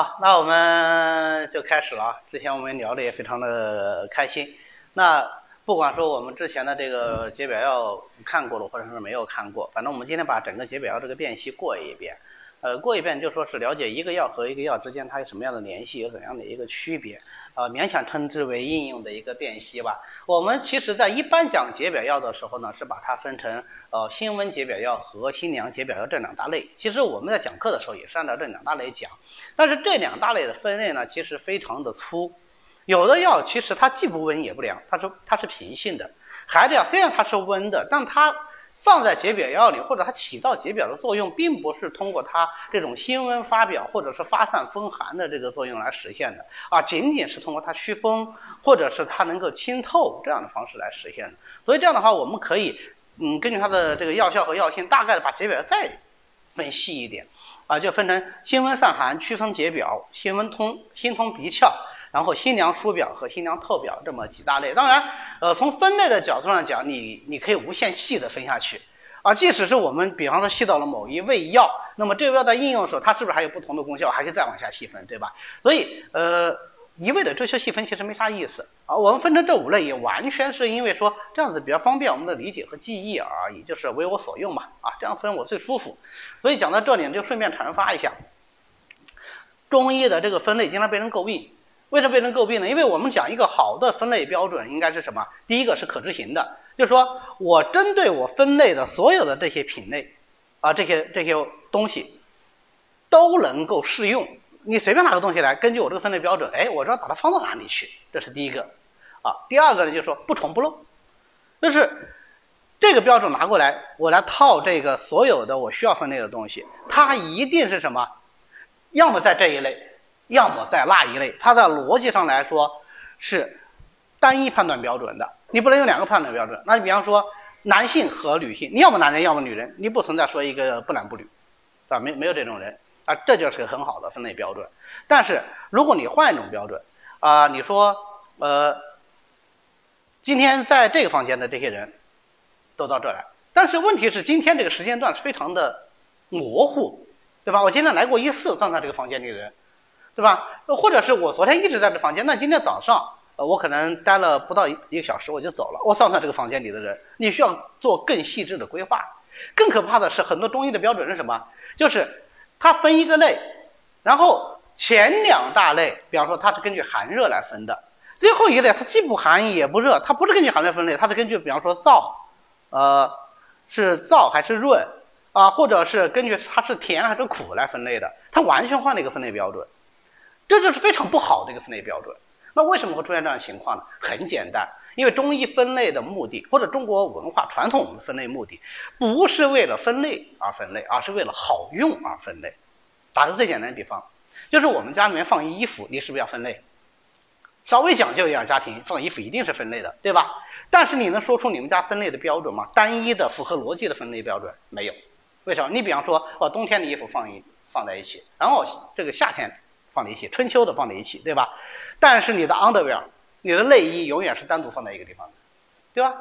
好，那我们就开始了啊。之前我们聊的也非常的开心。那不管说我们之前的这个解表药看过了，或者是没有看过，反正我们今天把整个解表药这个辨析过一遍。呃，过一遍就说是了解一个药和一个药之间它有什么样的联系，有怎样的一个区别。呃，勉强称之为应用的一个辨析吧。我们其实在一般讲解表药的时候呢，是把它分成呃辛温解表药和辛凉解表药这两大类。其实我们在讲课的时候也是按照这两大类讲，但是这两大类的分类呢，其实非常的粗。有的药其实它既不温也不凉，它是它是平性的。还子药虽然它是温的，但它。放在解表药里，或者它起到解表的作用，并不是通过它这种辛温发表或者是发散风寒的这个作用来实现的啊，仅仅是通过它祛风，或者是它能够清透这样的方式来实现的。所以这样的话，我们可以嗯，根据它的这个药效和药性，大概的把解表再分细一点啊，就分成辛温散寒、祛风解表、辛温通心通鼻窍。然后辛凉疏表和辛凉透表这么几大类，当然，呃，从分类的角度上讲，你你可以无限细的分下去，啊，即使是我们比方说细到了某一味药，那么这个药在应用的时候，它是不是还有不同的功效，还可以再往下细分，对吧？所以，呃，一味的追求细分其实没啥意思啊。我们分成这五类，也完全是因为说这样子比较方便我们的理解和记忆而已，就是为我所用嘛，啊，这样分我最舒服。所以讲到这里就顺便阐发一下，中医的这个分类经常被人诟病。为什么被人诟病呢？因为我们讲一个好的分类标准应该是什么？第一个是可执行的，就是说我针对我分类的所有的这些品类，啊，这些这些东西都能够适用。你随便拿个东西来，根据我这个分类标准，哎，我知道把它放到哪里去，这是第一个。啊，第二个呢，就是说不重不漏，就是这个标准拿过来，我来套这个所有的我需要分类的东西，它一定是什么？要么在这一类。要么在那一类，它的逻辑上来说是单一判断标准的，你不能用两个判断标准。那你比方说男性和女性，你要么男人要么女人，你不存在说一个不男不女，是吧？没没有这种人啊，这就是个很好的分类标准。但是如果你换一种标准啊，你说呃，今天在这个房间的这些人都到这来，但是问题是今天这个时间段是非常的模糊，对吧？我今天来过一次，算算这个房间里的人。对吧？或者是我昨天一直在这房间，那今天早上，呃，我可能待了不到一一个小时，我就走了。我算算这个房间里的人，你需要做更细致的规划。更可怕的是，很多中医的标准是什么？就是它分一个类，然后前两大类，比方说它是根据寒热来分的，最后一类它既不寒也不热，它不是根据寒热分类，它是根据比方说燥，呃，是燥还是润啊，或者是根据它是甜还是苦来分类的，它完全换了一个分类标准。这就是非常不好的一个分类标准。那为什么会出现这样的情况呢？很简单，因为中医分类的目的，或者中国文化传统分类目的，不是为了分类而分类，而是为了好用而分类。打个最简单的比方，就是我们家里面放衣服，你是不是要分类？稍微讲究一点家庭放衣服一定是分类的，对吧？但是你能说出你们家分类的标准吗？单一的、符合逻辑的分类标准没有。为什么？你比方说，哦，冬天的衣服放一放在一起，然后这个夏天。放在一起，春秋的放在一起，对吧？但是你的 underwear，你的内衣永远是单独放在一个地方的，对吧？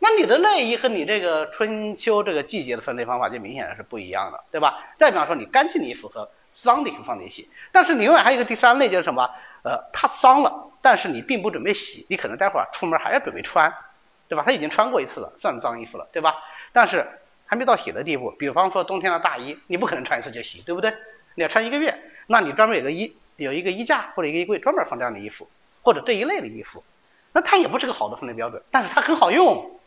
那你的内衣和你这个春秋这个季节的分类方法就明显是不一样的，对吧？再比方说，你干净的衣服和脏的衣服放在一起，但是你永远还有一个第三类，就是什么？呃，它脏了，但是你并不准备洗，你可能待会儿出门还要准备穿，对吧？它已经穿过一次了，算脏衣服了，对吧？但是还没到洗的地步。比方说冬天的大衣，你不可能穿一次就洗，对不对？你要穿一个月。那你专门有个衣有一个衣架或者一个衣柜专门放这样的衣服，或者这一类的衣服，那它也不是个好的分类标准，但是它很好用，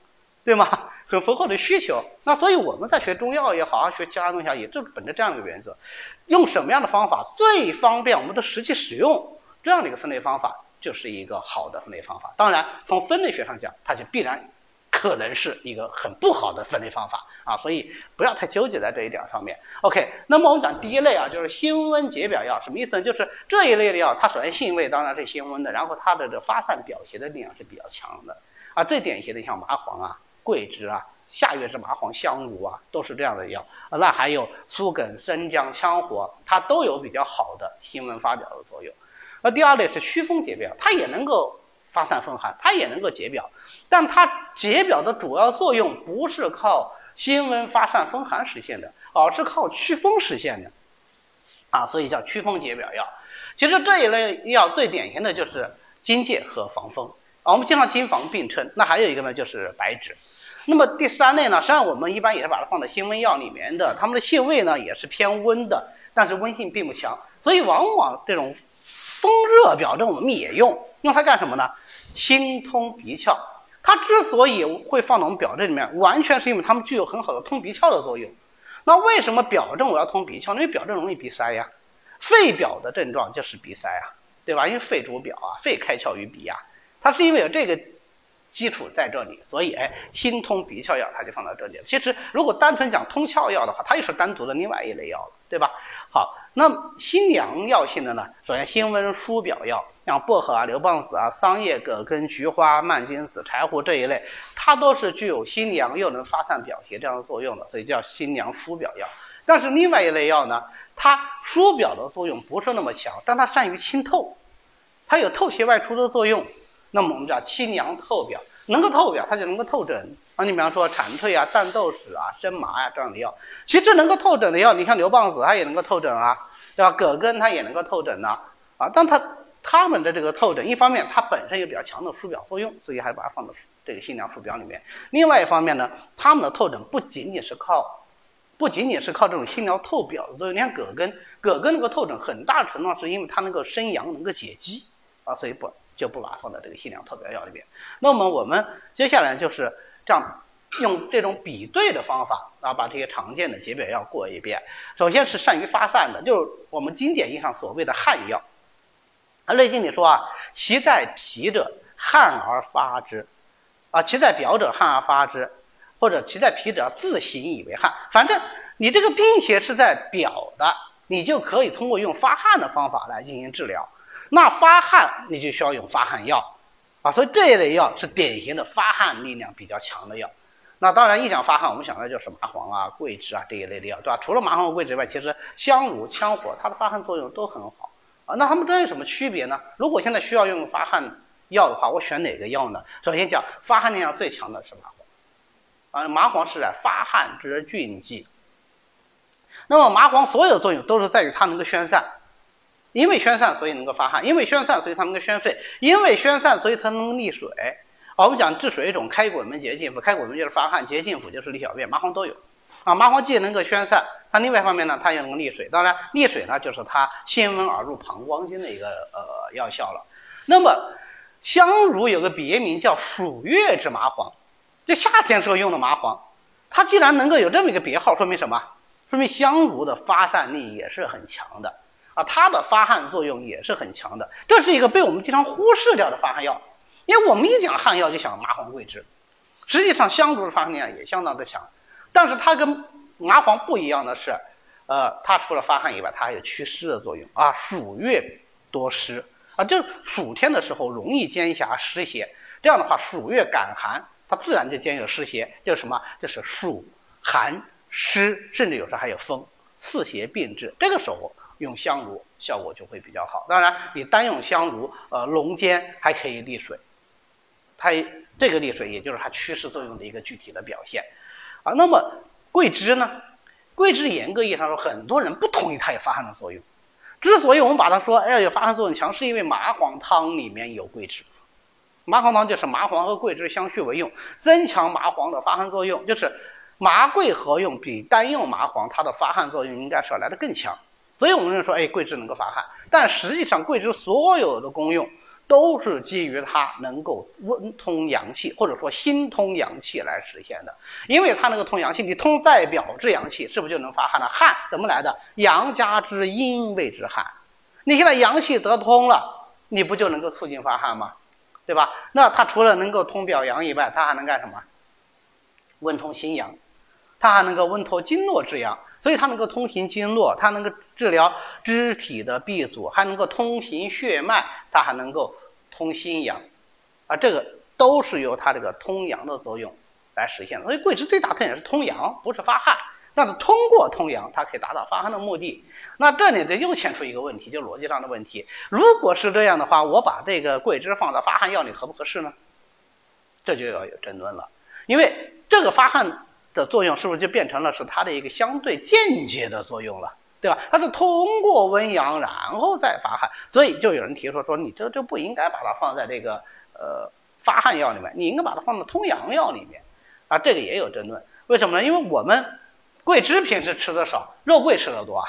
对吗？很符合我的需求。那所以我们在学中药也好，学其他东西也就本着这样一个原则，用什么样的方法最方便我们的实际使用，这样的一个分类方法就是一个好的分类方法。当然，从分类学上讲，它就必然。可能是一个很不好的分类方法啊，所以不要太纠结在这一点上面。OK，那么我们讲第一类啊，就是辛温解表药，什么意思呢？就是这一类的药，它首先性味当然是辛温的，然后它的这发散表邪的力量是比较强的啊。最典型的像麻黄啊、桂枝啊、下月是麻黄、香茹啊，都是这样的药。那还有苏梗、生姜、羌活，它都有比较好的辛温发表的作用。那第二类是祛风解表，它也能够。发散风寒，它也能够解表，但它解表的主要作用不是靠辛温发散风寒实现的，而是靠祛风实现的，啊，所以叫祛风解表药。其实这一类药最典型的就是荆芥和防风啊，我们经常荆防并称。那还有一个呢，就是白芷。那么第三类呢，实际上我们一般也是把它放在辛温药里面的，它们的性味呢也是偏温的，但是温性并不强，所以往往这种风热表症我们也用，用它干什么呢？心通鼻窍。它之所以会放到我们表证里面，完全是因为它们具有很好的通鼻窍的作用。那为什么表症我要通鼻窍？因为表症容易鼻塞呀，肺表的症状就是鼻塞啊，对吧？因为肺主表啊，肺开窍于鼻呀，它是因为有这个。基础在这里，所以哎，心通鼻窍药它就放到这里了。其实如果单纯讲通窍药的话，它又是单独的另外一类药了，对吧？好，那辛凉药性的呢？首先辛温疏表药，像薄荷啊、牛蒡子啊、桑叶、葛根、菊花、蔓荆子、柴胡这一类，它都是具有辛凉又能发散表邪这样的作用的，所以叫辛凉疏表药。但是另外一类药呢，它疏表的作用不是那么强，但它善于清透，它有透邪外出的作用。那么我们叫清凉透表，能够透表，它就能够透疹啊。你比方说蝉蜕啊、淡豆豉啊、生麻呀这样的药，其实能够透疹的药，你像牛蒡子它也能够透疹啊，对吧？葛根它也能够透疹呢，啊，但它它们的这个透疹，一方面它本身有比较强的疏表作用，所以还是把它放到这个辛凉疏表里面。另外一方面呢，它们的透疹不仅仅是靠，不仅仅是靠这种辛凉透表的作用。你看葛根，葛根那个透疹很大程度上是因为它能够生阳，能够解肌啊，所以不。就不把它放在这个辛凉透表药里面。那么我们接下来就是这样，用这种比对的方法啊，把这些常见的解表药过一遍。首先是善于发散的，就是我们经典意义上所谓的汗药。啊，《内经》里说啊，其在皮者，汗而发之；啊，其在表者，汗而发之；或者其在皮者，自行以为汗。反正你这个病邪是在表的，你就可以通过用发汗的方法来进行治疗。那发汗你就需要用发汗药，啊，所以这一类药是典型的发汗力量比较强的药。那当然一讲发汗，我们想到就是麻黄啊、桂枝啊这一类的药，对吧？除了麻黄和桂枝以外，其实香炉、羌活它的发汗作用都很好啊。那它们之间有什么区别呢？如果现在需要用发汗药的话，我选哪个药呢？首先讲发汗力量最强的是麻黄，啊，麻黄是发汗之菌剂。那么麻黄所有的作用都是在于它能够宣散。因为宣散，所以能够发汗；因为宣散，所以它能够宣肺；因为宣散，所以它能利水。我们讲治水肿，开滚门、结净腑。开滚门就是发汗，结净腑就是利小便。麻黄都有。啊，麻黄既能够宣散，它另外一方面呢，它也能够利水。当然，利水呢，就是它辛温而入膀胱经的一个呃药效了。那么，香茹有个别名叫暑月之麻黄，这夏天时候用的麻黄，它既然能够有这么一个别号，说明什么？说明香茹的发散力也是很强的。啊，它的发汗作用也是很强的，这是一个被我们经常忽视掉的发汗药。因为我们一讲汗药就想麻黄、桂枝，实际上香茹的发汗力量也相当的强。但是它跟麻黄不一样的是，呃，它除了发汗以外，它还有祛湿的作用啊。暑月多湿啊，就暑天的时候容易兼狭湿邪，这样的话，暑月感寒，它自然就兼有湿邪，就是什么？就是暑寒湿，甚至有时候还有风，四邪并治。这个时候。用香炉效果就会比较好。当然，你单用香炉，呃，龙尖还可以利水，它这个利水也就是它祛湿作用的一个具体的表现。啊，那么桂枝呢？桂枝严格意义上说，很多人不同意它有发汗的作用。之所以我们把它说，哎，有发汗作用强，是因为麻黄汤里面有桂枝。麻黄汤就是麻黄和桂枝相续为用，增强麻黄的发汗作用。就是麻桂合用比单用麻黄，它的发汗作用应该是要来的更强。所以我们就说，哎，桂枝能够发汗，但实际上桂枝所有的功用都是基于它能够温通阳气，或者说心通阳气来实现的。因为它能够通阳气，你通在表之阳气，是不是就能发汗了？汗怎么来的？阳加之阴谓之汗。你现在阳气得通了，你不就能够促进发汗吗？对吧？那它除了能够通表阳以外，它还能干什么？温通心阳，它还能够温通经络之阳。所以它能够通行经络，它能够治疗肢体的闭阻，还能够通行血脉，它还能够通心阳，啊，这个都是由它这个通阳的作用来实现的。所以桂枝最大特点是通阳，不是发汗，但是通过通阳，它可以达到发汗的目的。那这里就又牵出一个问题，就逻辑上的问题。如果是这样的话，我把这个桂枝放到发汗药里合不合适呢？这就要有争论了，因为这个发汗。的作用是不是就变成了是它的一个相对间接的作用了？对吧？它是通过温阳然后再发汗，所以就有人提出说，你这就不应该把它放在这个呃发汗药里面，你应该把它放在通阳药里面啊。这个也有争论，为什么呢？因为我们桂枝平时吃的少，肉桂吃的多，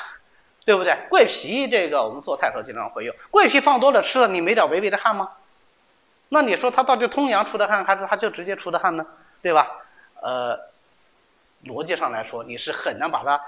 对不对？桂皮这个我们做菜时候经常会用，桂皮放多了吃了，你没点微微的汗吗？那你说它到底通阳出的汗，还是它就直接出的汗呢？对吧？呃，逻辑上来说，你是很难把它。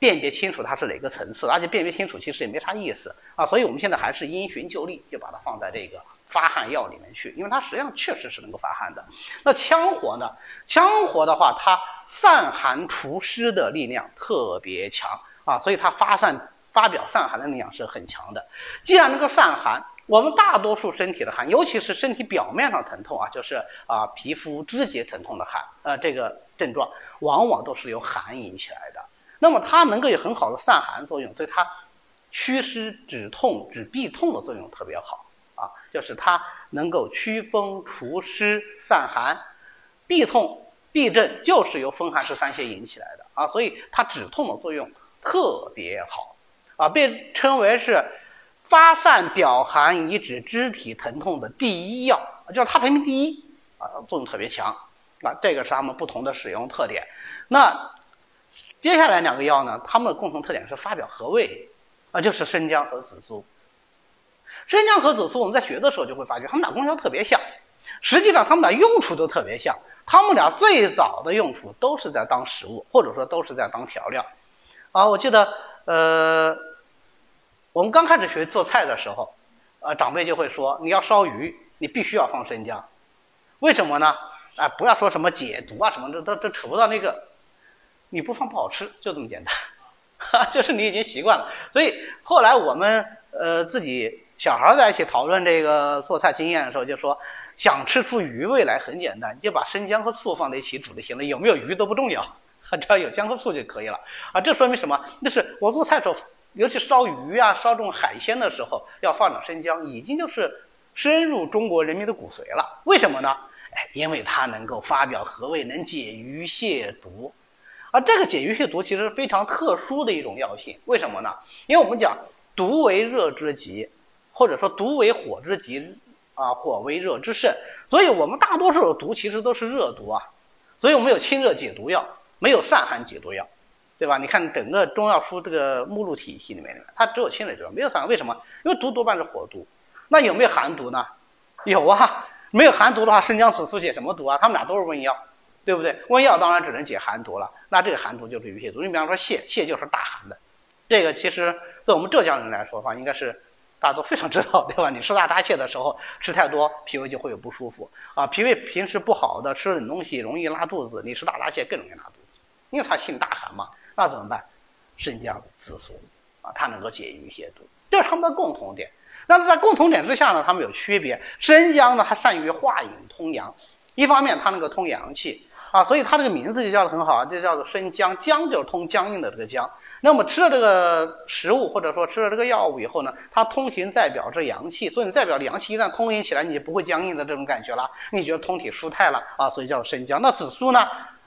辨别清楚它是哪个层次，而且辨别清楚其实也没啥意思啊，所以我们现在还是因循旧例，就把它放在这个发汗药里面去，因为它实际上确实是能够发汗的。那羌活呢？羌活的话，它散寒除湿的力量特别强啊，所以它发散发表散寒的力量是很强的。既然能够散寒，我们大多数身体的寒，尤其是身体表面上疼痛啊，就是啊皮肤肢节疼痛的寒，呃这个症状往往都是由寒引起来的。那么它能够有很好的散寒作用，所以它祛湿止痛止痹痛的作用特别好啊，就是它能够祛风除湿散寒，痹痛痹症就是由风寒湿三邪引起来的啊，所以它止痛的作用特别好啊，被称为是发散表寒以止肢体疼痛的第一药，就是它排名第一啊，作用特别强啊，这个是它们不同的使用特点。那接下来两个药呢，它们的共同特点是发表合味，啊，就是生姜和紫苏。生姜和紫苏，我们在学的时候就会发觉，它们俩功效特别像，实际上它们俩用处都特别像。它们俩最早的用处都是在当食物，或者说都是在当调料。啊，我记得，呃，我们刚开始学做菜的时候，呃，长辈就会说，你要烧鱼，你必须要放生姜，为什么呢？啊，不要说什么解毒啊什么，这都这扯不到那个。你不放不好吃，就这么简单，哈，就是你已经习惯了。所以后来我们呃自己小孩在一起讨论这个做菜经验的时候，就说想吃出鱼味来很简单，就把生姜和醋放在一起煮就行了，有没有鱼都不重要，只要有姜和醋就可以了。啊，这说明什么？那是我做菜时候，尤其烧鱼啊、烧这种海鲜的时候，要放点生姜，已经就是深入中国人民的骨髓了。为什么呢？哎，因为它能够发表和味，能解鱼蟹毒。而这个解鱼泻毒其实非常特殊的一种药性，为什么呢？因为我们讲毒为热之极，或者说毒为火之极，啊，火为热之盛，所以我们大多数的毒其实都是热毒啊，所以我们有清热解毒药，没有散寒解毒药，对吧？你看整个中药书这个目录体系里面，里面它只有清热解毒，没有散寒。为什么？因为毒多半是火毒，那有没有寒毒呢？有啊，没有寒毒的话，生姜、紫苏解什么毒啊？他们俩都是温药。对不对？温药当然只能解寒毒了，那这个寒毒就是鱼泻毒。你比方说泻，泻就是大寒的，这个其实在我们浙江人来说的话，应该是大家都非常知道，对吧？你吃大闸蟹的时候吃太多，脾胃就会有不舒服啊。脾胃平时不好的，吃冷东西容易拉肚子，你吃大闸蟹更容易拉肚子，因为它性大寒嘛。那怎么办？生姜、紫苏啊，它能够解鱼泻毒，这是它们的共同点。那么在共同点之下呢，它们有区别。生姜呢，它善于化饮通阳，一方面它能够通阳气。啊，所以它这个名字就叫的很好啊，就叫做生姜，姜就是通僵硬的这个姜。那么吃了这个食物或者说吃了这个药物以后呢，它通行在表这阳气，所以你代表阳气一旦通行起来，你就不会僵硬的这种感觉了，你觉得通体舒泰了啊，所以叫生姜。那紫苏呢？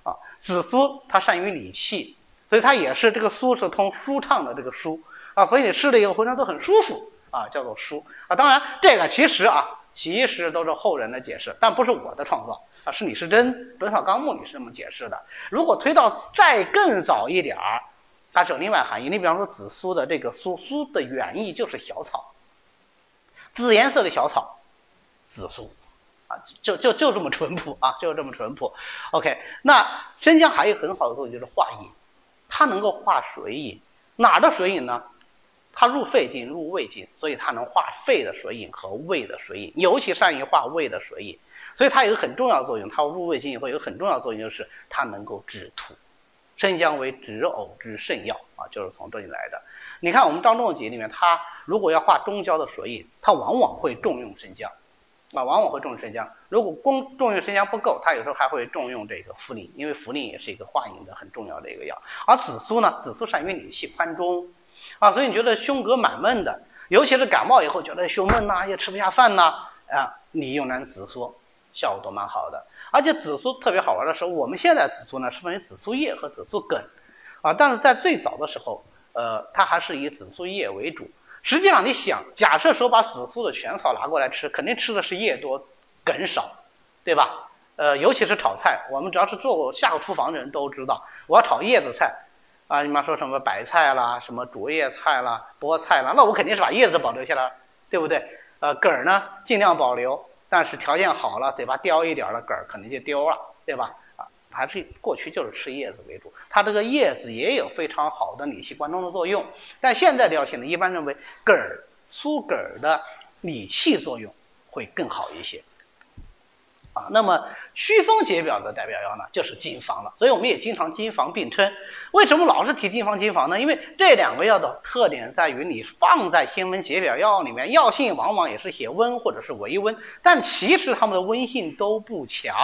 啊，紫苏它善于理气，所以它也是这个苏是通舒畅的这个舒啊，所以你吃了以后浑身都很舒服啊，叫做舒啊。当然这个其实啊，其实都是后人的解释，但不是我的创造。啊，是李时珍《本草纲目》里是这么解释的。如果推到再更早一点儿，它是有另外含义。你比方说紫苏的这个苏苏的原意就是小草，紫颜色的小草，紫苏，啊，就就就这么淳朴啊，就这么淳朴。OK，那生姜还有很好的作用就是化饮，它能够化水饮。哪的水饮呢？它入肺经、入胃经，所以它能化肺的水饮和胃的水饮，尤其善于化胃的水饮。所以它有个很重要的作用，它入胃经以后有个很重要的作用，就是它能够止吐。生姜为止呕之圣药啊，就是从这里来的。你看我们张仲景里面，他如果要化中焦的水饮，他往往会重用生姜，啊，往往会重用生姜。如果光重用生姜不够，他有时候还会重用这个茯苓，因为茯苓也是一个化饮的很重要的一个药。而紫苏呢，紫苏善于理气宽中，啊，所以你觉得胸膈满闷的，尤其是感冒以后觉得胸闷呐，也吃不下饭呐，啊，你用点紫苏。效果都蛮好的，而且紫苏特别好玩的时候，我们现在紫苏呢是分为紫苏叶和紫苏梗，啊，但是在最早的时候，呃，它还是以紫苏叶为主。实际上，你想，假设说把紫苏的全草拿过来吃，肯定吃的是叶多梗少，对吧？呃，尤其是炒菜，我们只要是做过下过厨房的人都知道，我要炒叶子菜，啊，你妈说什么白菜啦，什么竹叶菜啦，菠菜啦，那我肯定是把叶子保留下来，对不对？呃，梗呢尽量保留，但是条件好了，嘴巴叼一点的梗儿可能就丢了，对吧？啊，还是过去就是吃叶子为主，它这个叶子也有非常好的理气关中的作用，但现在料性呢，一般认为梗儿疏梗儿的理气作用会更好一些。啊，那么祛风解表的代表药呢，就是金防了。所以我们也经常金防并称。为什么老是提金防金防呢？因为这两个药的特点在于，你放在新温解表药里面，药性往往也是写温或者是微温，但其实它们的温性都不强。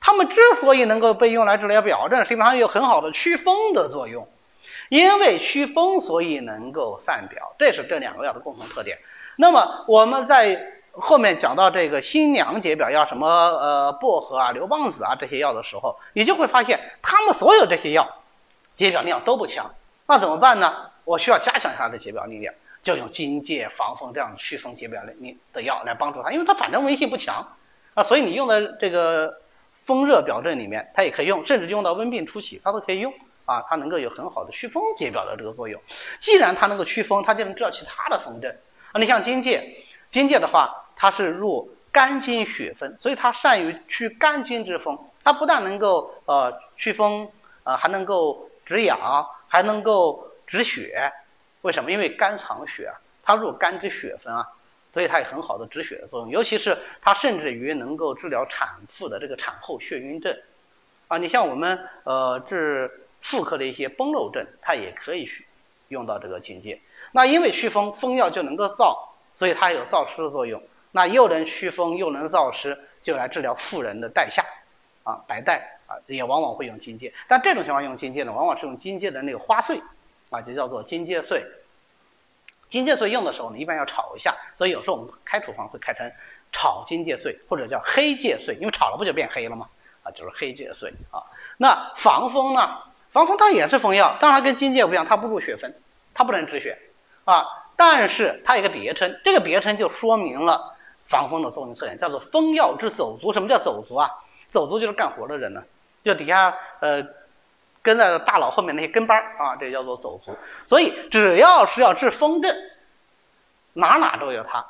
它们之所以能够被用来治疗表症，是因为它有很好的祛风的作用。因为祛风，所以能够散表，这是这两个药的共同特点。那么我们在后面讲到这个新娘解表药，什么呃薄荷啊、刘邦子啊这些药的时候，你就会发现，他们所有这些药解表力量都不强。那怎么办呢？我需要加强它的解表力量，就用荆芥、防风这样祛风解表的力的药来帮助它，因为它反正温性不强啊，所以你用的这个风热表症里面，它也可以用，甚至用到温病初期，它都可以用啊，它能够有很好的祛风解表的这个作用。既然它能够祛风，它就能治疗其他的风症啊。你像荆芥，荆芥的话。它是入肝经血分，所以它善于祛肝经之风。它不但能够呃祛风，呃还能够止痒，还能够止血。为什么？因为肝藏血，它入肝之血分啊，所以它有很好的止血的作用。尤其是它甚至于能够治疗产妇的这个产后血晕症啊。你像我们呃治妇科的一些崩漏症，它也可以用到这个荆芥。那因为祛风，风药就能够燥，所以它有燥湿的作用。那又能祛风又能燥湿，就来治疗妇人的带下，啊，白带啊，也往往会用荆芥。但这种情况用荆芥呢，往往是用荆芥的那个花碎，啊，就叫做荆芥碎。荆芥碎用的时候呢，一般要炒一下，所以有时候我们开处方会开成炒荆芥碎，或者叫黑芥碎，因为炒了不就变黑了吗？啊，就是黑芥碎啊。那防风呢？防风它也是风药，当然跟荆芥不一样，它不入血分，它不能止血，啊，但是它有个别称，这个别称就说明了。防风的作用特点叫做风药之走卒。什么叫走卒啊？走卒就是干活的人呢，就底下呃跟在大佬后面那些跟班儿啊，这叫做走卒。所以只要是要治风症，哪哪都有它，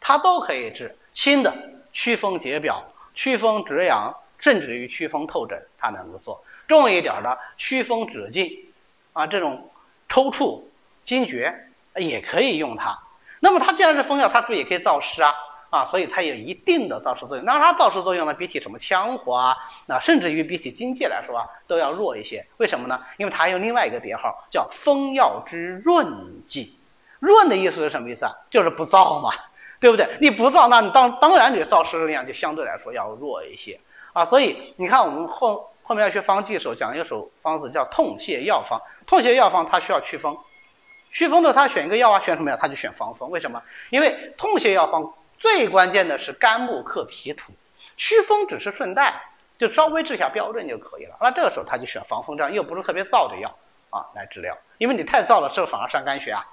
它都可以治。轻的祛风解表、祛风止痒，甚至于祛风透疹，它能够做；重一点的祛风止痉啊，这种抽搐、惊厥也可以用它。那么它既然是风药，它是不是也可以燥湿啊？啊，所以它有一定的燥湿作用。那它燥湿作用呢，比起什么羌活啊，那甚至于比起荆芥来说啊，都要弱一些。为什么呢？因为它还有另外一个别号，叫风药之润剂。润的意思是什么意思啊？就是不燥嘛，对不对？你不燥，那你当当然你的燥湿力量就相对来说要弱一些啊。所以你看，我们后后面要学方剂的时候，讲一首方子叫痛泻药方。痛泻药方它需要祛风，祛风的他选一个药啊，选什么呀？他就选防风。为什么？因为痛泻药方。最关键的是肝木克脾土，祛风只是顺带，就稍微治下标准就可以了。那这个时候他就选防风这样又不是特别燥的药啊来治疗，因为你太燥了，是不是反而伤肝血啊？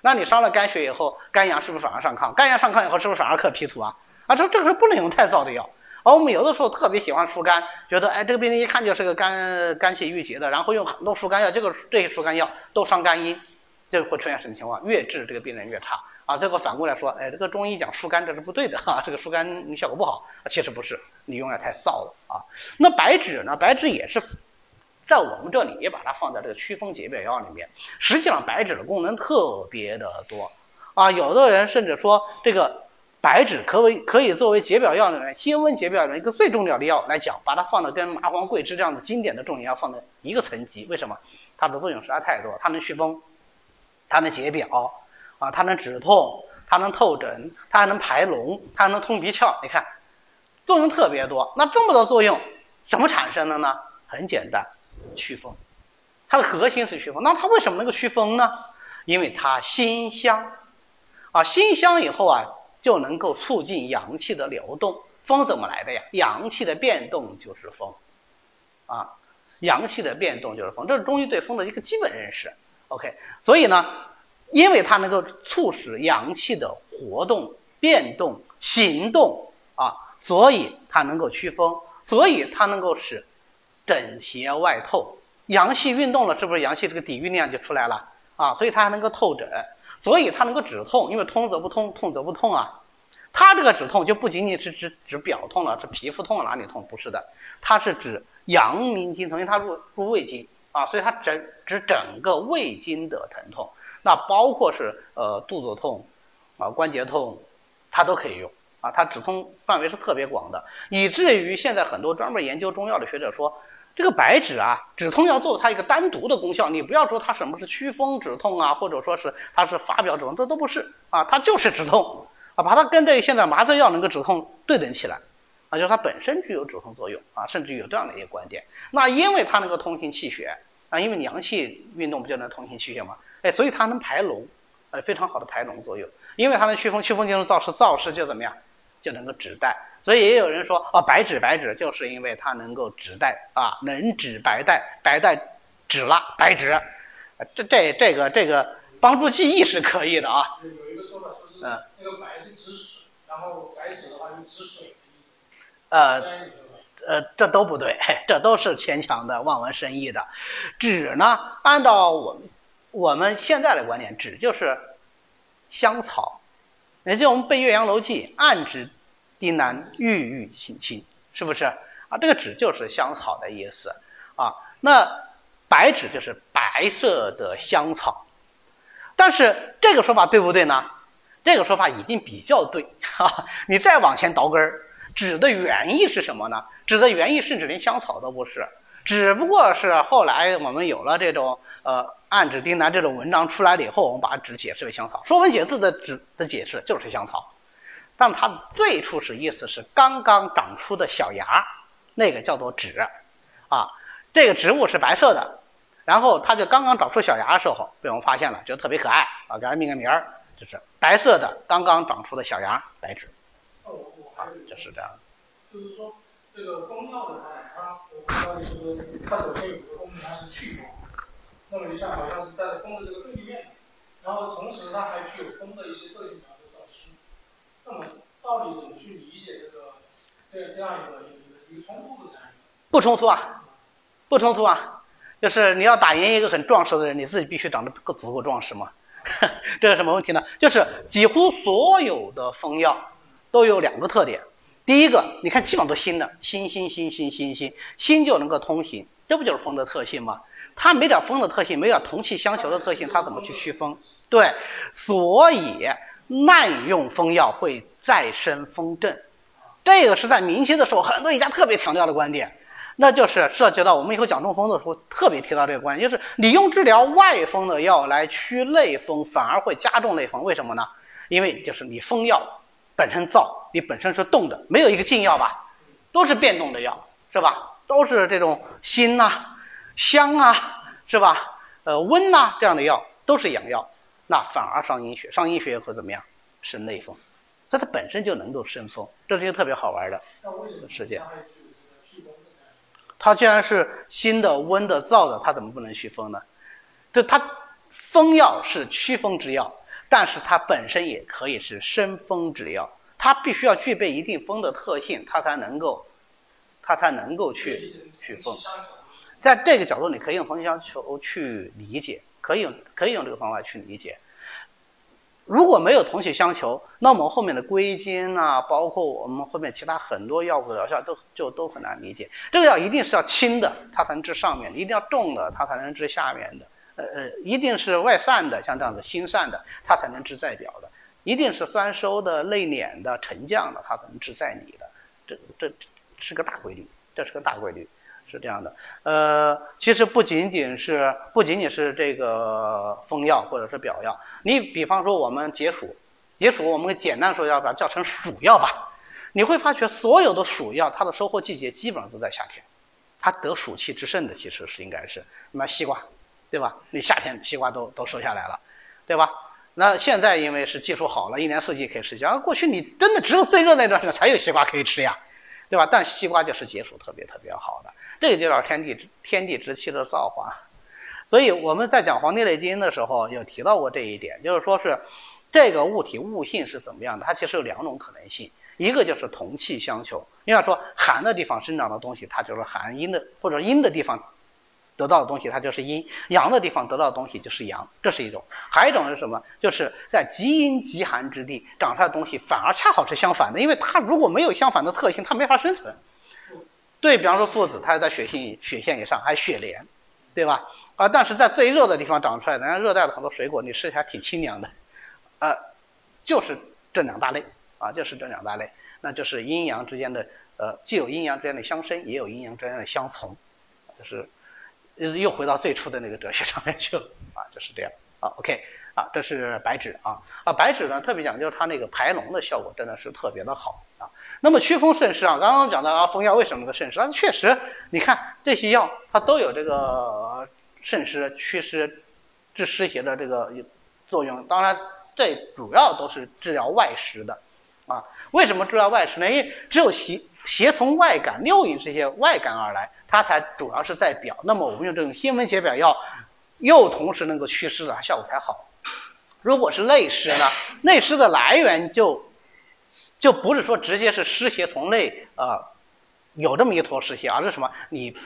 那你伤了肝血以后，肝阳是不是反而上亢？肝阳上亢以后，是不是反而克脾土啊？啊，这这个时候不能用太燥的药。而我们有的时候特别喜欢疏肝，觉得哎这个病人一看就是个肝肝气郁结的，然后用很多疏肝药，这个这些疏肝药都伤肝阴，就会出现什么情况？越治这个病人越差。啊，最后反过来说，哎，这个中医讲疏肝这是不对的哈，这个疏肝效果不好。其实不是，你用的太燥了啊。那白芷呢？白芷也是在我们这里也把它放在这个祛风解表药里面。实际上，白芷的功能特别的多啊。有的人甚至说，这个白芷可为可以作为解表药里面辛温解表的一个最重要的药来讲，把它放到跟麻黄、桂枝这样的经典的中药放在一个层级。为什么？它的作用实在太多，它能祛风，它能解表。啊，它能止痛，它能透疹，它还能排脓，它还能通鼻窍。你看，作用特别多。那这么多作用，怎么产生的呢？很简单，祛风。它的核心是祛风。那它为什么能够祛风呢？因为它辛香。啊，辛香以后啊，就能够促进阳气的流动。风怎么来的呀？阳气的变动就是风。啊，阳气的变动就是风。这是中医对风的一个基本认识。OK，所以呢，因为它能够促使阳气的活动、变动、行动啊，所以它能够驱风，所以它能够使整邪外透。阳气运动了，是不是阳气这个抵御力量就出来了啊？所以它还能够透疹，所以它能够止痛，因为通则不通，痛则不痛啊。它这个止痛就不仅仅是指指表痛了，是皮肤痛哪里痛？不是的，它是指阳明经痛，因为它入入胃经。啊，所以它整指整个胃经的疼痛，那包括是呃肚子痛，啊关节痛，它都可以用啊，它止痛范围是特别广的，以至于现在很多专门研究中药的学者说，这个白芷啊止痛药做它一个单独的功效，你不要说它什么是祛风止痛啊，或者说是它是发表止痛，这都不是啊，它就是止痛啊，把它跟这现在麻醉药能够止痛对等起来。啊，就是它本身具有止痛作用啊，甚至有这样的一个观点。那因为它能够通行气血啊，因为阳气运动不就能通行气血吗？哎，所以它能排脓，呃，非常好的排脓作用。因为它能祛风，祛风就能燥湿，燥湿就怎么样，就能够止带。所以也有人说，啊，白芷白芷就是因为它能够止带啊，能止白带，白带止了，白芷。这这这个这个帮助记忆是可以的啊。有一个说法说是，那个白是止水，然后白芷的话就止水。呃，呃，这都不对，这都是牵强的望文生义的。枳呢，按照我们我们现在的观点，枳就是香草，也就我们背《岳阳楼记》，暗指丁南，郁郁青青，是不是啊？这个枳就是香草的意思啊。那白芷就是白色的香草，但是这个说法对不对呢？这个说法已经比较对哈。你再往前倒根儿。指的原意是什么呢？指的原意甚至连香草都不是，只不过是后来我们有了这种呃暗指丁南这种文章出来了以后，我们把纸解释为香草。说文解字的纸的解释就是香草，但它最初是意思是刚刚长出的小芽，那个叫做纸，啊，这个植物是白色的，然后它就刚刚长出小芽的时候被我们发现了，觉得特别可爱啊，给它命个名儿，就是白色的刚刚长出的小芽白纸。啊，就是这样。就是说，这个风药的话，它我不知道就是它首先有个功能，它是祛风。那么就像好像是在风的这个对立面，然后同时它还具有风的一些特性，比如说燥湿。那么到底怎么去理解这个这这样一个一个一个冲突的这样一个？不冲突啊，不冲突啊，就是你要打赢一个很壮实的人，你自己必须长得够足够壮实嘛。这是什么问题呢？就是几乎所有的风药。都有两个特点，第一个，你看基本上都新的，新新新新新新新就能够通行，这不就是风的特性吗？它没点风的特性，没点同气相求的特性，它怎么去驱风？对，所以滥用风药会再生风症，这个是在明清的时候很多医家特别强调的观点，那就是涉及到我们以后讲中风的时候特别提到这个观点，就是你用治疗外风的药来驱内风，反而会加重内风，为什么呢？因为就是你风药。本身燥，你本身是动的，没有一个静药吧，都是变动的药，是吧？都是这种辛呐、香啊，是吧？呃，温呐这样的药都是阳药，那反而伤阴血，伤阴血会怎么样？生内风，所以它本身就能够生风，这是一个特别好玩的事件。它既然是辛的、温的、燥的，它怎么不能祛风呢？就它风药是祛风之药。但是它本身也可以是生风之药，它必须要具备一定风的特性，它才能够，它才能够去去风。在这个角度，你可以用同气相求去理解，可以用可以用这个方法去理解。如果没有同气相求，那我们后面的归经啊，包括我们后面其他很多药物的疗效都就都很难理解。这个药一定是要轻的，它才能治上面的；一定要重的，它才能治下面的。呃呃，一定是外散的，像这样子心散的，它才能治在表的；一定是酸收的、内敛的、沉降的，它才能治在里的。这这是个大规律，这是个大规律，是这样的。呃，其实不仅仅是不仅仅是这个风药或者是表药，你比方说我们解暑，解暑我们简单说要把它叫成暑药吧，你会发觉所有的暑药它的收获季节基本上都在夏天，它得暑气之盛的其实是应该是什么西瓜。对吧？你夏天西瓜都都收下来了，对吧？那现在因为是技术好了，一年四季可以吃西瓜。过去你真的只有最热那段时间才有西瓜可以吃呀，对吧？但西瓜就是解暑特别特别好的，这个就叫天地天地之气的造化。所以我们在讲《黄帝内经》的时候有提到过这一点，就是说是这个物体物性是怎么样的？它其实有两种可能性，一个就是同气相求。你要说寒的地方生长的东西，它就是寒；阴的或者阴的地方得到的东西，它就是阴；阳的地方得到的东西就是阳。这是一种。还有一种是什么？就是在极阴极寒之地长出来的东西，反而恰好是相反的，因为它如果没有相反的特性，它没法生存。对比方说附子，它在血性血线以上，还血莲，对吧？啊，但是在最热的地方长出来的，家热带的很多水果，你吃起来挺清凉的，呃，就是这两大类啊，就是这两大类。那就是阴阳之间的，呃，既有阴阳之间的相生，也有阴阳之间的相从，就是，又回到最初的那个哲学上面去了啊，就是这样啊。OK，啊，这是白芷啊啊，白芷呢特别讲究它那个排脓的效果，真的是特别的好啊。那么祛风渗湿啊，刚刚讲的啊，风药为什么能够渗湿？啊，确实，你看这些药它都有这个渗湿、祛湿、治湿邪的这个作用。当然，这主要都是治疗外湿的。啊，为什么治疗外湿呢？因为只有邪邪从外感，六淫这些外感而来，它才主要是在表。那么我们用这种辛温解表药，又同时能够祛湿的，效果才好。如果是内湿呢？内湿的来源就就不是说直接是湿邪从内啊，有这么一坨湿邪，而是什么？你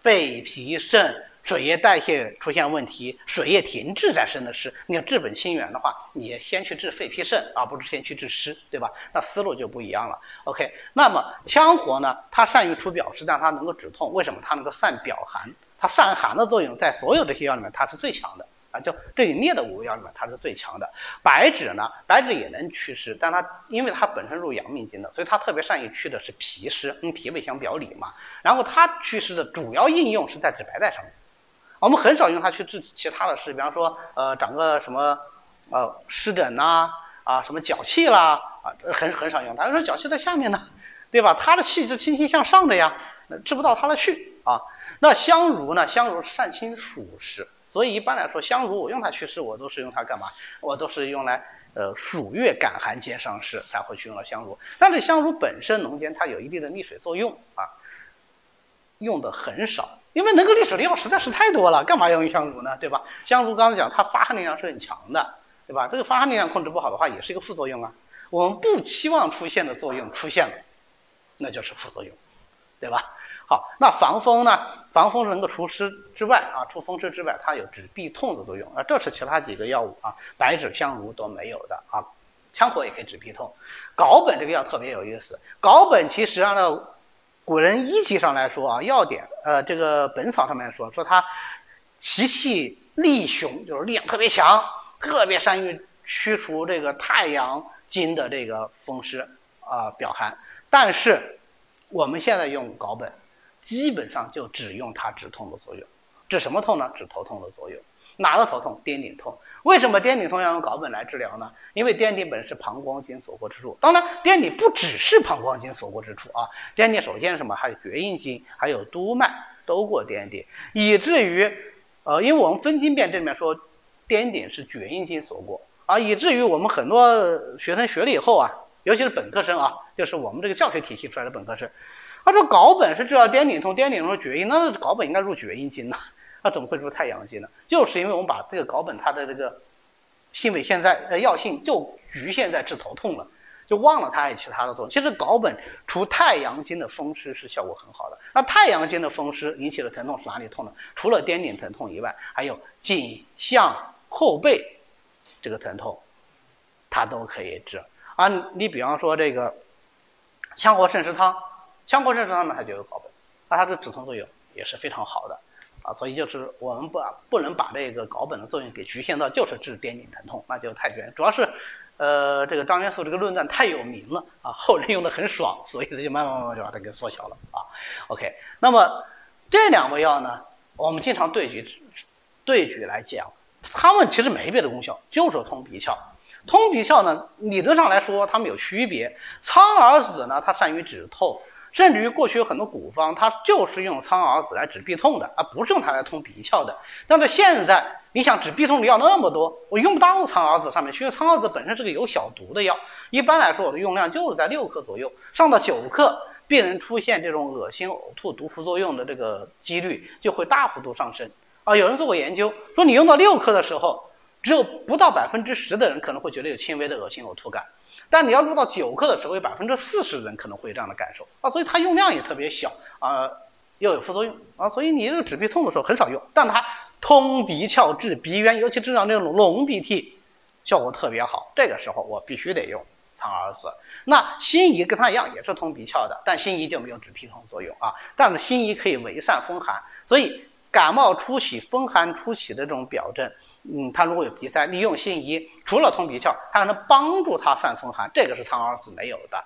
肺脾肾。水液代谢出现问题，水液停滞在生的湿。你要治本清源的话，你先去治肺脾肾，而不是先去治湿，对吧？那思路就不一样了。OK，那么羌活呢？它善于除表湿，但它能够止痛。为什么？它能够散表寒，它散寒的作用在所有这些药里面它是最强的啊！就这里列的五味药里面它是最强的。白芷呢？白芷也能祛湿，但它因为它本身入阳明经的，所以它特别善于祛的是脾湿，跟脾胃相表里嘛。然后它祛湿的主要应用是在止白带上面。我们很少用它去治其他的事，比方说，呃，长个什么，呃，湿疹呐，啊，什么脚气啦，啊，很很少用它。说脚气在下面呢，对吧？它的气是轻轻向上的呀，治不到它的去啊。那香茹呢？香茹善清暑湿，所以一般来说，香茹我用它祛湿，我都是用它干嘛？我都是用来，呃，暑月感寒兼伤湿才会去用到香茹。但是香茹本身浓间它有一定的利水作用啊，用的很少。因为能够利水的药实在是太多了，干嘛要用香茹呢？对吧？香茹刚才讲它发汗力量是很强的，对吧？这个发汗力量控制不好的话，也是一个副作用啊。我们不期望出现的作用出现了，那就是副作用，对吧？好，那防风呢？防风是能够除湿之外啊，除风湿之外，它有止痹痛的作用啊。这是其他几个药物啊，白芷、香茹都没有的啊。羌活也可以止痹痛，藁本这个药特别有意思，藁本其实按照。古人医籍上来说啊，要点，呃，这个本草上面说，说它其气力雄，就是力量特别强，特别善于驱除这个太阳经的这个风湿啊表寒。但是我们现在用藁本，基本上就只用它止痛的作用，止什么痛呢？止头痛的作用。哪个头痛？颠顶痛。为什么颠顶痛要用藁本来治疗呢？因为颠顶本是膀胱经所过之处。当然，颠顶不只是膀胱经所过之处啊。颠顶首先是什么？还有厥阴经，还有督脉都过颠顶，以至于，呃，因为我们分经辨这里面说，颠顶是厥阴经所过啊，以至于我们很多学生学了以后啊，尤其是本科生啊，就是我们这个教学体系出来的本科生，他说藁本是治疗颠顶痛，颠顶痛厥阴，那藁本应该入厥阴经呢。那怎么会入太阳经呢？就是因为我们把这个藁本它的这个性味现在呃药性就局限在治头痛了，就忘了它还有其他的作用。其实藁本除太阳经的风湿是效果很好的。那太阳经的风湿引起的疼痛是哪里痛呢？除了颠顶疼痛以外，还有颈项后背这个疼痛，它都可以治啊。你比方说这个羌活渗湿汤，羌活渗湿汤里面它就有藁本，那它的止痛作用也是非常好的。啊，所以就是我们不不能把这个稿本的作用给局限到就是治癫痫疼痛，那就太绝。主要是，呃，这个张元素这个论断太有名了啊，后人用的很爽，所以他就慢慢慢慢就把它给缩小了啊。OK，那么这两味药呢，我们经常对举对举来讲，它们其实没别的功效，就是通鼻窍。通鼻窍呢，理论上来说它们有区别。苍耳子呢，它善于止痛。甚至于过去有很多古方，它就是用苍耳子来止痹痛的，而不是用它来通鼻窍的。但是现在，你想止痹痛的药那么多，我用不到苍耳子上面，因为苍耳子本身是个有小毒的药。一般来说，我的用量就是在六克左右，上到九克，病人出现这种恶心、呕吐、毒副作用的这个几率就会大幅度上升。啊，有人做过研究，说你用到六克的时候，只有不到百分之十的人可能会觉得有轻微的恶心呕吐感，但你要用到九克的时候，有百分之四十的人可能会有这样的感受啊，所以它用量也特别小啊，又有副作用啊，所以你这个止鼻痛的时候很少用，但它通鼻窍治鼻渊，尤其治疗那种隆鼻涕，效果特别好，这个时候我必须得用苍耳子。那辛夷跟它一样也是通鼻窍的，但辛夷就没有止鼻痛作用啊。但是辛夷可以为散风寒，所以感冒初起、风寒初起的这种表症，嗯，它如果有鼻塞，利用辛夷，除了通鼻窍，它还能帮助它散风寒，这个是苍耳子没有的。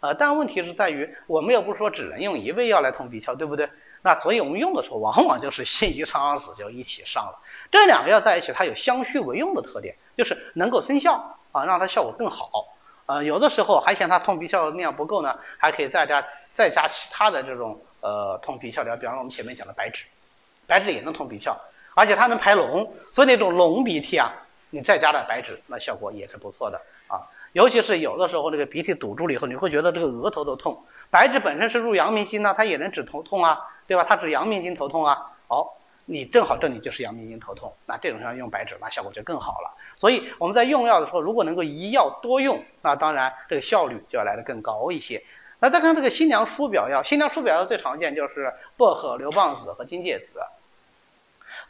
呃，但问题是在于，我们又不是说只能用一味药来通鼻窍，对不对？那所以我们用的时候，往往就是辛夷、苍耳子就一起上了。这两个药在一起，它有相续为用的特点，就是能够生效啊，让它效果更好。呃，有的时候还嫌它通鼻窍量不够呢，还可以再加再加其他的这种呃通鼻窍疗，比方说我们前面讲的白芷，白芷也能通鼻窍，而且它能排脓，所以那种脓鼻涕啊，你再加点白芷，那效果也是不错的啊。尤其是有的时候这个鼻涕堵住了以后，你会觉得这个额头都痛，白芷本身是入阳明经呢，它也能止头痛啊，对吧？它止阳明经头痛啊，好。你正好这里就是阳明经头痛，那这种时候用白芷，那效果就更好了。所以我们在用药的时候，如果能够一药多用，那当然这个效率就要来得更高一些。那再看这个辛凉疏表药，辛凉疏表药最常见就是薄荷、牛蒡子和荆芥子。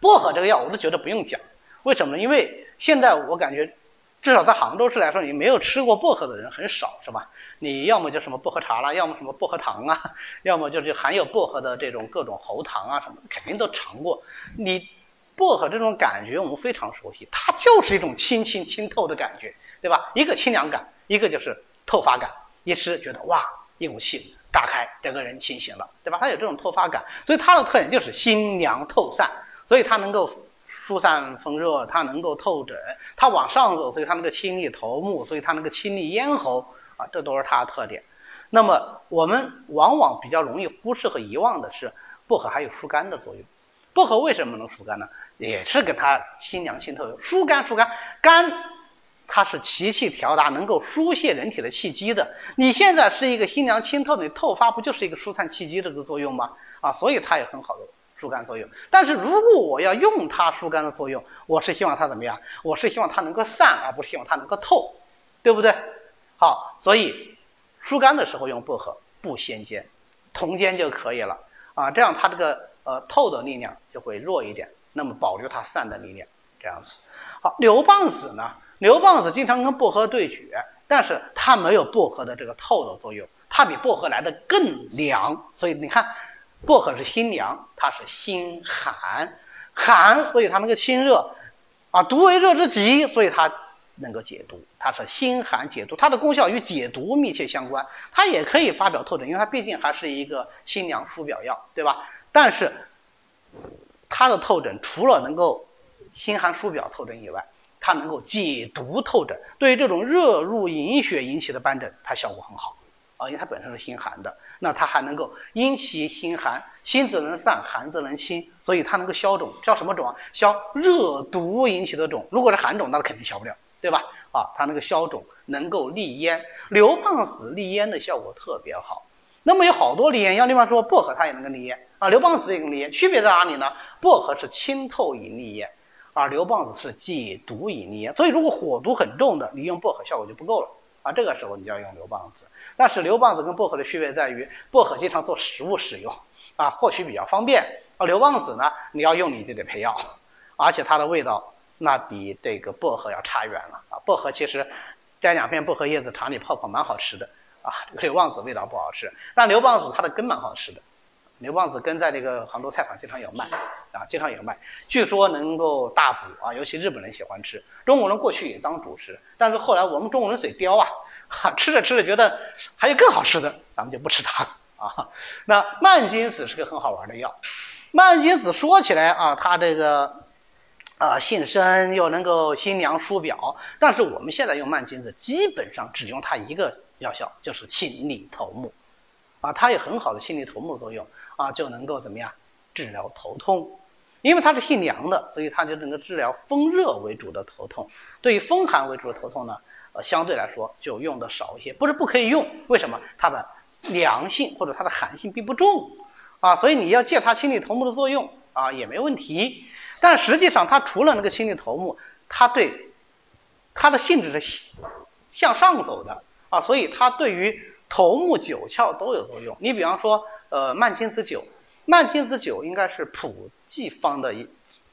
薄荷这个药我都觉得不用讲，为什么呢？因为现在我感觉，至少在杭州市来说，你没有吃过薄荷的人很少，是吧？你要么就什么薄荷茶啦，要么什么薄荷糖啊，要么就是含有薄荷的这种各种喉糖啊什么，肯定都尝过。你薄荷这种感觉我们非常熟悉，它就是一种清清清透的感觉，对吧？一个清凉感，一个就是透发感。一吃觉得哇，一股气炸开，整个人清醒了，对吧？它有这种透发感，所以它的特点就是心凉透散，所以它能够疏散风热，它能够透疹，它往上走，所以它能够清理头目，所以它能够清理咽喉啊。这都是它的特点。那么我们往往比较容易忽视和遗忘的是，薄荷还有疏肝的作用。薄荷为什么能疏肝呢？也是跟它清凉清透有疏肝疏肝。肝它是气气调达，能够疏泄人体的气机的。你现在是一个清凉清透你透发，不就是一个疏散气机的这个作用吗？啊，所以它有很好的疏肝作用。但是如果我要用它疏肝的作用，我是希望它怎么样？我是希望它能够散，而不是希望它能够透，对不对？好，所以疏肝的时候用薄荷不先煎，同煎就可以了啊。这样它这个呃透的力量就会弱一点，那么保留它散的力量，这样子。好，牛蒡子呢？牛蒡子经常跟薄荷对决，但是它没有薄荷的这个透的作用，它比薄荷来的更凉。所以你看，薄荷是辛凉，它是辛寒，寒所以它能够清热啊，毒为热之极，所以它。能够解毒，它是辛寒解毒，它的功效与解毒密切相关。它也可以发表透疹，因为它毕竟还是一个辛凉疏表药，对吧？但是它的透疹除了能够辛寒疏表透疹以外，它能够解毒透疹。对于这种热入营血引起的斑疹，它效果很好啊，因为它本身是辛寒的。那它还能够因其辛寒，辛则能散，寒则能清，所以它能够消肿。消什么肿啊？消热毒引起的肿。如果是寒肿，那它肯定消不了。对吧？啊，它那个消肿，能够利咽，牛蒡子利咽的效果特别好。那么有好多利咽药，另外说薄荷它也能够利咽啊，牛蒡子也能利咽。区别在哪里呢？薄荷是清透引利咽，而牛蒡子是解毒引利咽。所以如果火毒很重的，你用薄荷效果就不够了啊。这个时候你就要用硫棒子。但是硫棒子跟薄荷的区别在于，薄荷经常做食物使用啊，或许比较方便。而硫棒子呢，你要用你就得配药，而且它的味道。那比这个薄荷要差远了啊！薄荷其实摘两片薄荷叶子，茶里泡泡，蛮好吃的啊。牛蒡子味道不好吃，但硫棒子它的根蛮好吃的。牛蒡子根在这个杭州菜场经常有卖啊，经常有卖。据说能够大补啊，尤其日本人喜欢吃。中国人过去也当主食，但是后来我们中国人嘴刁啊，哈，吃着吃着觉得还有更好吃的，咱们就不吃它了啊。那蔓金子是个很好玩的药，蔓金子说起来啊，它这个。啊，性生又能够辛凉疏表，但是我们现在用蔓金子，基本上只用它一个药效，就是清利头目，啊，它有很好的清利头目作用，啊，就能够怎么样治疗头痛，因为它是性凉的，所以它就能够治疗风热为主的头痛。对于风寒为主的头痛呢，呃，相对来说就用的少一些，不是不可以用，为什么？它的凉性或者它的寒性并不重，啊，所以你要借它清理头目的作用啊，也没问题。但实际上它除了那个清理头目，它对它的性质是向上走的啊，所以它对于头目九窍都有作用。你比方说，呃，曼金子酒，曼金子酒应该是普济方的一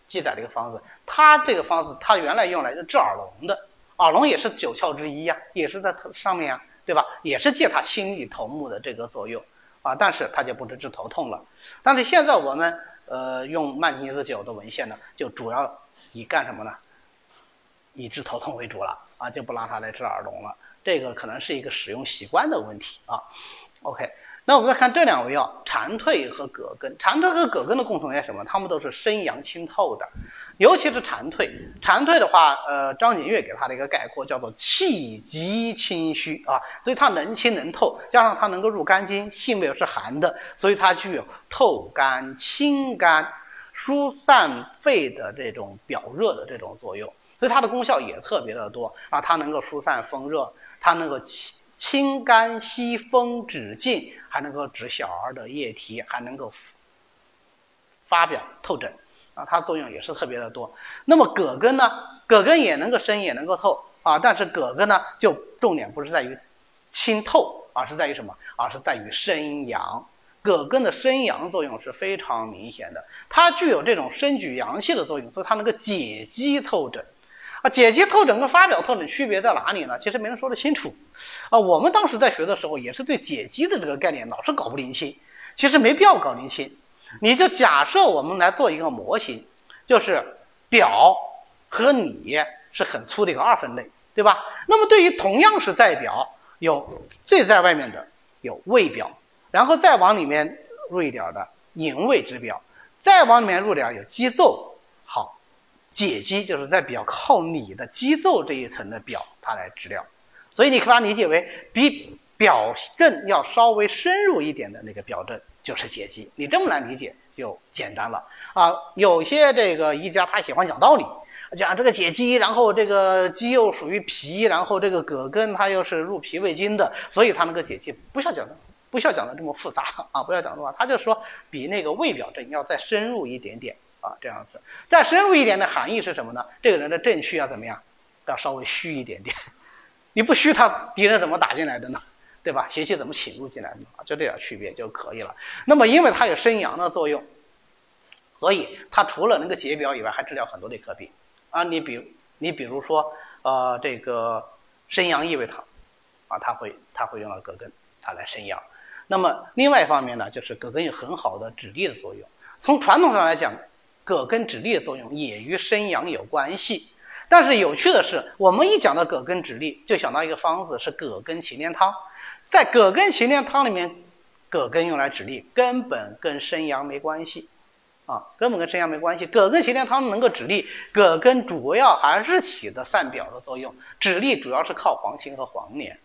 记载的一个方子，它这个方子它原来用来是治耳聋的，耳聋也是九窍之一呀，也是在头上面啊，对吧？也是借它清理头目的这个作用啊，但是它就不是治头痛了。但是现在我们呃用曼金子酒的文献呢，就主要以干什么呢？以治头痛为主了啊，就不拿它来治耳聋了。这个可能是一个使用习惯的问题啊。OK，那我们再看这两味药，蝉蜕和葛根。蝉蜕和葛根的共同点什么？它们都是生阳清透的，尤其是蝉蜕。蝉蜕的话，呃，张景岳给它的一个概括叫做气急清虚啊，所以它能清能透，加上它能够入肝经，性味是寒的，所以它具有透肝、清肝、疏散肺的这种表热的这种作用。所以它的功效也特别的多啊，它能够疏散风热，它能够清清肝息风止痉，还能够止小儿的液体，还能够发表透疹啊，它作用也是特别的多。那么葛根呢？葛根也能够生，也能够透啊，但是葛根呢，就重点不是在于清透，而是在于什么？而是在于生阳。葛根的生阳作用是非常明显的，它具有这种生举阳气的作用，所以它能够解肌透疹。啊，解肌透疹跟发表透疹区别在哪里呢？其实没人说得清楚。啊，我们当时在学的时候也是对解肌的这个概念老是搞不灵清。其实没必要搞灵清，你就假设我们来做一个模型，就是表和里是很粗的一个二分类，对吧？那么对于同样是在表，有最在外面的有位表，然后再往里面入一点的营卫之表，再往里面入点有机奏。好。解肌就是在比较靠里的肌肉这一层的表，它来治疗，所以你可以把它理解为比表症要稍微深入一点的那个表症就是解肌。你这么来理解就简单了啊。有些这个医家他喜欢讲道理，讲这个解肌，然后这个肌又属于脾，然后这个葛根它又是入脾胃经的，所以它能够解肌不需要讲的，不需要讲的这么复杂啊，不要讲的话，他就说比那个胃表症要再深入一点点。啊，这样子，再深入一点的含义是什么呢？这个人的正气要怎么样？要稍微虚一点点。你不虚，他敌人怎么打进来的呢？对吧？邪气怎么侵入进来的？啊，就这点区别就可以了。那么，因为它有生阳的作用，所以它除了能够解表以外，还治疗很多的科病。啊，你比你比如说，呃，这个生阳益胃汤，啊，它会它会用到葛根，它来生阳。那么另外一方面呢，就是葛根有很好的止痢的作用。从传统上来讲。葛根止痢的作用也与生阳有关系，但是有趣的是，我们一讲到葛根止痢，就想到一个方子是葛根芩连汤。在葛根芩连汤里面，葛根用来止痢根本跟生阳没关系，啊，根本跟生阳没关系。葛根芩连汤能够止痢，葛根主要还是起的散表的作用，止痢主要是靠黄芩和黄连，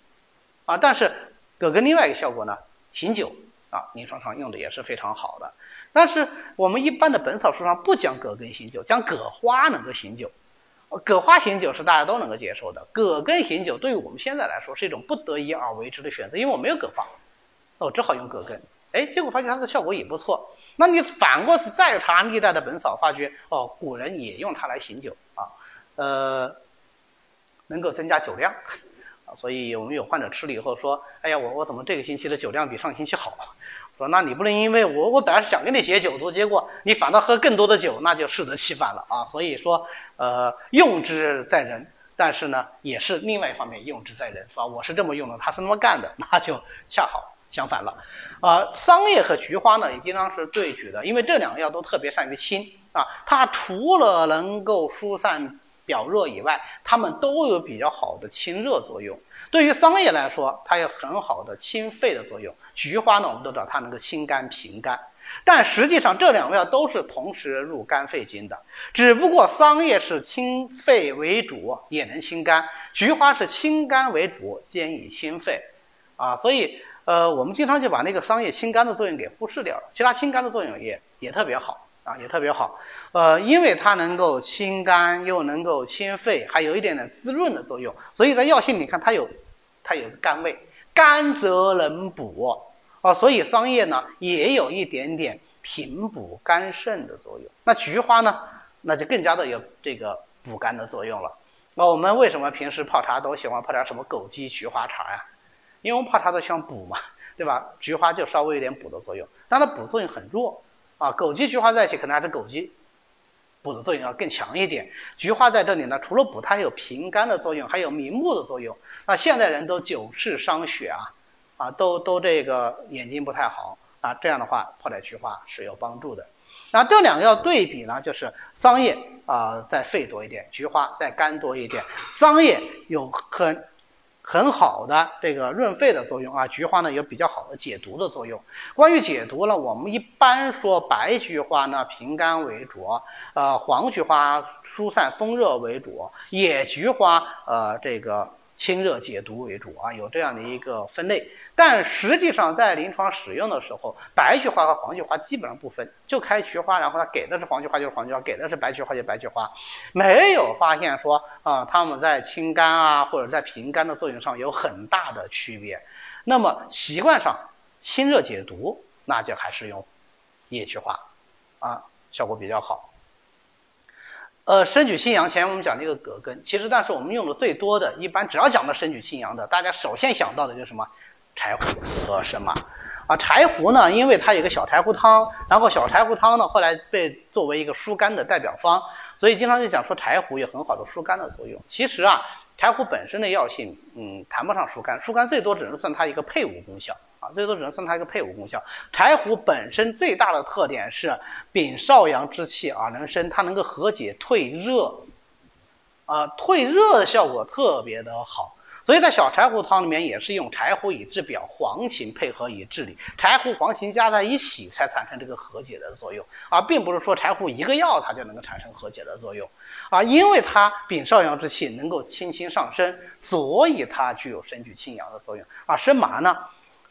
啊，但是葛根另外一个效果呢，醒酒啊，临床上用的也是非常好的。但是我们一般的本草书上不讲葛根醒酒，讲葛花能够醒酒。葛花醒酒是大家都能够接受的，葛根醒酒对于我们现在来说是一种不得已而为之的选择，因为我没有葛花，那我只好用葛根。哎，结果发现它的效果也不错。那你反过去再查历代的本草，发觉哦，古人也用它来醒酒啊，呃，能够增加酒量。所以我们有患者吃了以后说：“哎呀，我我怎么这个星期的酒量比上星期好？”说，那你不能因为我我本来想给你解酒毒，结果你反倒喝更多的酒，那就适得其反了啊！所以说，呃，用之在人，但是呢，也是另外一方面用之在人，是吧？我是这么用的，他是那么干的，那就恰好相反了。啊，桑叶和菊花呢，也经常是对举的，因为这两个药都特别善于清啊，它除了能够疏散表热以外，它们都有比较好的清热作用。对于桑叶来说，它有很好的清肺的作用。菊花呢，我们都知道它能够清肝平肝，但实际上这两味药都是同时入肝肺经的。只不过桑叶是清肺为主，也能清肝；菊花是清肝为主，兼以清肺。啊，所以呃，我们经常就把那个桑叶清肝的作用给忽视掉了。其他清肝的作用也也特别好啊，也特别好。呃，因为它能够清肝，又能够清肺，还有一点点滋润的作用，所以在药性你看它有。它有甘味，甘则能补啊，所以桑叶呢也有一点点平补肝肾的作用。那菊花呢，那就更加的有这个补肝的作用了。那我们为什么平时泡茶都喜欢泡点什么枸杞、菊花茶呀？因为我们泡茶都想补嘛，对吧？菊花就稍微有点补的作用，但它补作用很弱啊。枸杞、菊花在一起，可能还是枸杞补的作用要更强一点。菊花在这里呢，除了补，它还有平肝的作用，还有明目的作用。那现代人都久视伤血啊，啊，都都这个眼睛不太好啊，这样的话泡点菊花是有帮助的。那这两个要对比呢，就是桑叶啊，在肺多一点，菊花在肝多一点。桑叶有很很好的这个润肺的作用啊，菊花呢有比较好的解毒的作用。关于解毒呢，我们一般说白菊花呢平肝为主，呃，黄菊花疏散风热为主，野菊花呃这个清热解毒为主啊，有这样的一个分类。但实际上，在临床使用的时候，白菊花和黄菊花基本上不分，就开菊花，然后它给的是黄菊花就是黄菊花，给的是白菊花就是白菊花，没有发现说啊，它们在清肝啊或者在平肝的作用上有很大的区别。那么习惯上清热解毒，那就还是用野菊花啊，效果比较好。呃，生举清阳，前面我们讲这个葛根，其实但是我们用的最多的，一般只要讲到生举清阳的，大家首先想到的就是什么？柴胡和什么，啊，柴胡呢，因为它有个小柴胡汤，然后小柴胡汤呢，后来被作为一个疏肝的代表方，所以经常就讲说柴胡有很好的疏肝的作用。其实啊，柴胡本身的药性，嗯，谈不上疏肝，疏肝最多只能算它一个配伍功效啊，最多只能算它一个配伍功效。柴胡本身最大的特点是秉少阳之气而能生，它能够和解退热，啊，退热的效果特别的好。所以在小柴胡汤里面也是用柴胡以治表，黄芩配合以治理，柴胡、黄芩加在一起才产生这个和解的作用，而并不是说柴胡一个药它就能够产生和解的作用，啊，因为它秉少阳之气能够清清上升，所以它具有升举清阳的作用。啊，生麻呢，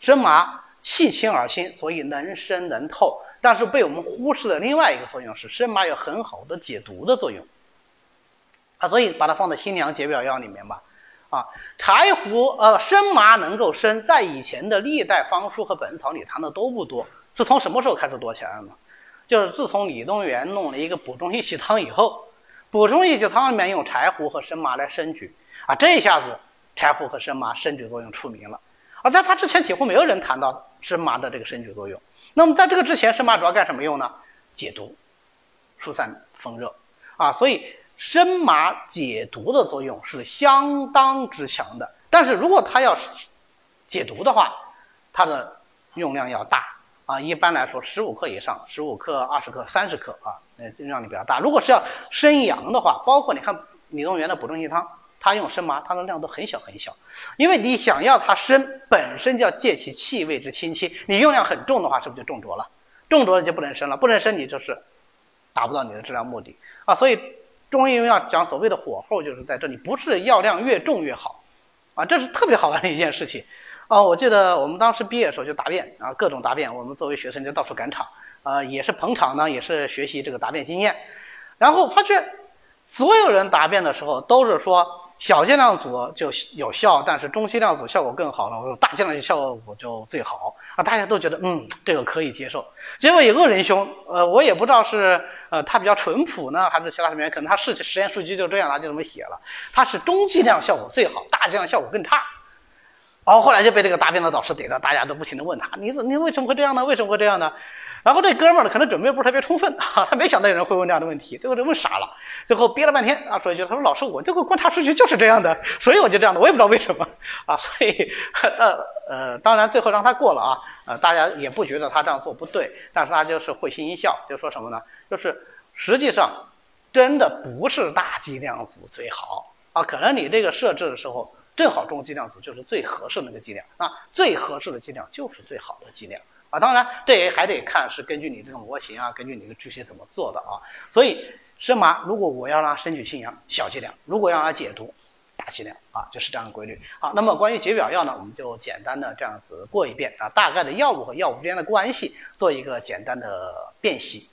生麻气清而辛，所以能生能透，但是被我们忽视的另外一个作用是生麻有很好的解毒的作用，啊，所以把它放在新凉解表药里面吧。啊，柴胡呃生麻能够生，在以前的历代方书和本草里谈的都不多，是从什么时候开始多起来的呢？就是自从李东垣弄了一个补中益气汤以后，补中益气汤里面用柴胡和生麻来生举啊，这一下子柴胡和生麻生举作用出名了啊，在他之前几乎没有人谈到生麻的这个生举作用。那么在这个之前，生麻主要干什么用呢？解毒、疏散风热啊，所以。生麻解毒的作用是相当之强的，但是如果它要解毒的话，它的用量要大啊。一般来说，十五克以上，十五克、二十克、三十克啊，那用量比较大。如果是要生阳的话，包括你看李东垣的补中益气汤，它用生麻，它的量都很小很小。因为你想要它生，本身就要借其气味之清新，你用量很重的话，是不是就中浊了？中浊了就不能生了，不能生你就是达不到你的治疗目的啊。所以。中医用药讲所谓的火候，就是在这里，不是药量越重越好，啊，这是特别好玩的一件事情，啊，我记得我们当时毕业的时候就答辩啊，各种答辩，我们作为学生就到处赶场，啊，也是捧场呢，也是学习这个答辩经验，然后发觉所有人答辩的时候都是说。小剂量组就有效，但是中剂量组效果更好了。大剂量效果就最好啊！大家都觉得嗯，这个可以接受。结果有个仁兄，呃，我也不知道是呃他比较淳朴呢，还是其他什么原因，可能他试实验数据就这样，他就这么写了。他是中剂量效果最好，大剂量效果更差。然后后来就被这个答辩的导师逮着，大家都不停的问他：你你为什么会这样呢？为什么会这样呢？然后这哥们儿呢，可能准备不是特别充分，哈，他没想到有人会问这样的问题，最后就问傻了。最后憋了半天啊，说一句：“他说老师，我这个观察数据就是这样的，所以我就这样的，我也不知道为什么 啊。”所以 呃呃，当然最后让他过了啊，呃，大家也不觉得他这样做不对，但是他就是会心一笑，就说什么呢？就是实际上真的不是大剂量组最好啊，可能你这个设置的时候正好中剂量组就是最合适那个剂量啊，最合适的剂量就是最好的剂量。啊，当然，这也还得看是根据你这种模型啊，根据你的具体怎么做的啊。所以生麻，如果我要让它升举清阳，小剂量；如果让它解毒，大剂量啊，就是这样的规律。好，那么关于解表药呢，我们就简单的这样子过一遍啊，大概的药物和药物之间的关系做一个简单的辨析。